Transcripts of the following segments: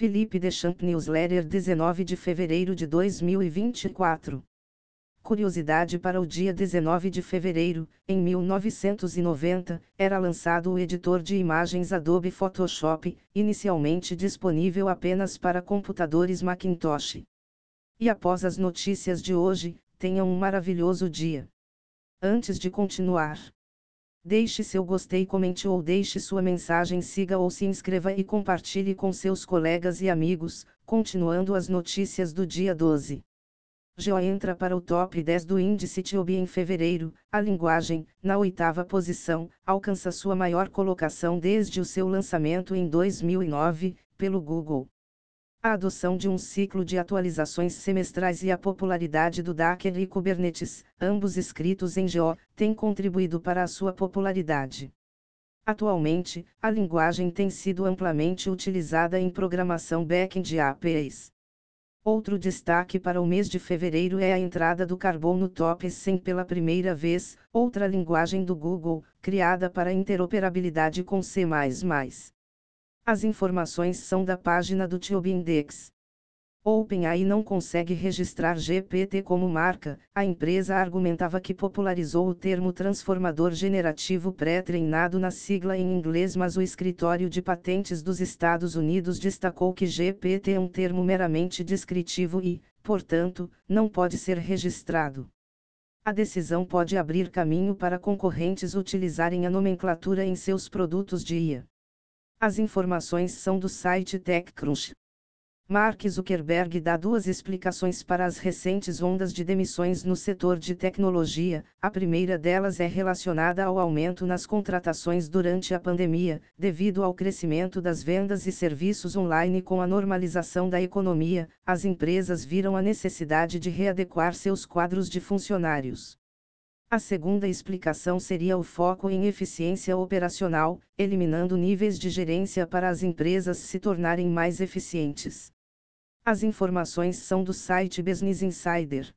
Felipe Deschamps Newsletter 19 de fevereiro de 2024. Curiosidade para o dia 19 de fevereiro, em 1990, era lançado o editor de imagens Adobe Photoshop, inicialmente disponível apenas para computadores Macintosh. E após as notícias de hoje, tenham um maravilhoso dia. Antes de continuar, deixe seu gostei, comente ou deixe sua mensagem, siga ou se inscreva e compartilhe com seus colegas e amigos, continuando as notícias do dia 12. Geo entra para o top 10 do índice TIOB em fevereiro, a linguagem, na oitava posição, alcança sua maior colocação desde o seu lançamento em 2009, pelo Google. A adoção de um ciclo de atualizações semestrais e a popularidade do Docker e Kubernetes, ambos escritos em Go, têm contribuído para a sua popularidade. Atualmente, a linguagem tem sido amplamente utilizada em programação back-end APIs. Outro destaque para o mês de fevereiro é a entrada do Carbon no Top 100 pela primeira vez, outra linguagem do Google, criada para interoperabilidade com C++. As informações são da página do TIOB Index. OpenAI não consegue registrar GPT como marca. A empresa argumentava que popularizou o termo transformador generativo pré-treinado na sigla em inglês, mas o escritório de patentes dos Estados Unidos destacou que GPT é um termo meramente descritivo e, portanto, não pode ser registrado. A decisão pode abrir caminho para concorrentes utilizarem a nomenclatura em seus produtos de IA. As informações são do site TechCrunch. Mark Zuckerberg dá duas explicações para as recentes ondas de demissões no setor de tecnologia. A primeira delas é relacionada ao aumento nas contratações durante a pandemia, devido ao crescimento das vendas e serviços online com a normalização da economia. As empresas viram a necessidade de readequar seus quadros de funcionários. A segunda explicação seria o foco em eficiência operacional, eliminando níveis de gerência para as empresas se tornarem mais eficientes. As informações são do site Business Insider.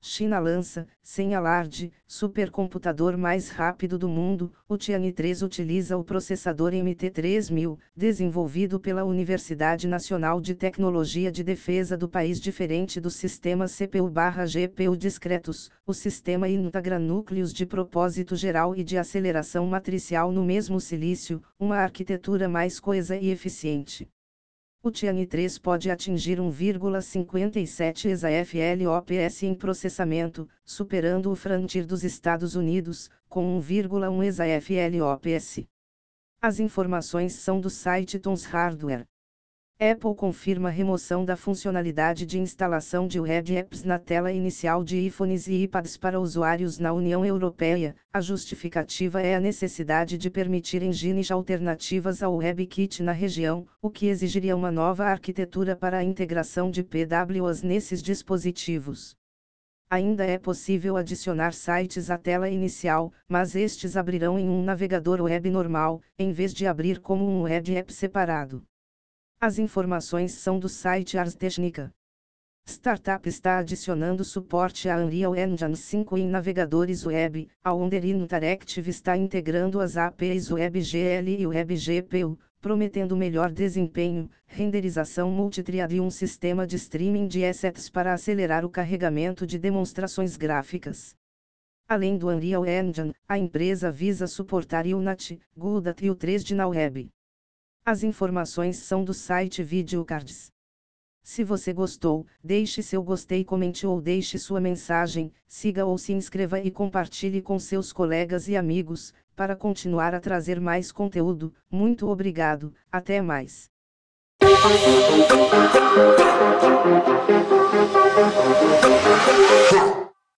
China lança, sem alarde, supercomputador mais rápido do mundo. O Tianyi 3 utiliza o processador MT3000, desenvolvido pela Universidade Nacional de Tecnologia de Defesa do país, diferente do sistema CPU/GPU discretos. O sistema integra núcleos de propósito geral e de aceleração matricial no mesmo silício, uma arquitetura mais coesa e eficiente. O Tianyi 3 pode atingir 1,57 exaflops em processamento, superando o Frontier dos Estados Unidos, com 1,1 exaflops. As informações são do site Tons Hardware. Apple confirma remoção da funcionalidade de instalação de web apps na tela inicial de iPhones e iPads para usuários na União Europeia. A justificativa é a necessidade de permitir engines alternativas ao WebKit na região, o que exigiria uma nova arquitetura para a integração de PWAs nesses dispositivos. Ainda é possível adicionar sites à tela inicial, mas estes abrirão em um navegador web normal, em vez de abrir como um web app separado. As informações são do site Ars Technica. Startup está adicionando suporte a Unreal Engine 5 em navegadores web. A Wonder Interactive está integrando as APIs WebGL e WebGPU, prometendo melhor desempenho, renderização multitriad e um sistema de streaming de assets para acelerar o carregamento de demonstrações gráficas. Além do Unreal Engine, a empresa visa suportar Unity, Godot e o 3D na web. As informações são do site Videocards. Se você gostou, deixe seu gostei, comente ou deixe sua mensagem, siga ou se inscreva e compartilhe com seus colegas e amigos, para continuar a trazer mais conteúdo. Muito obrigado, até mais.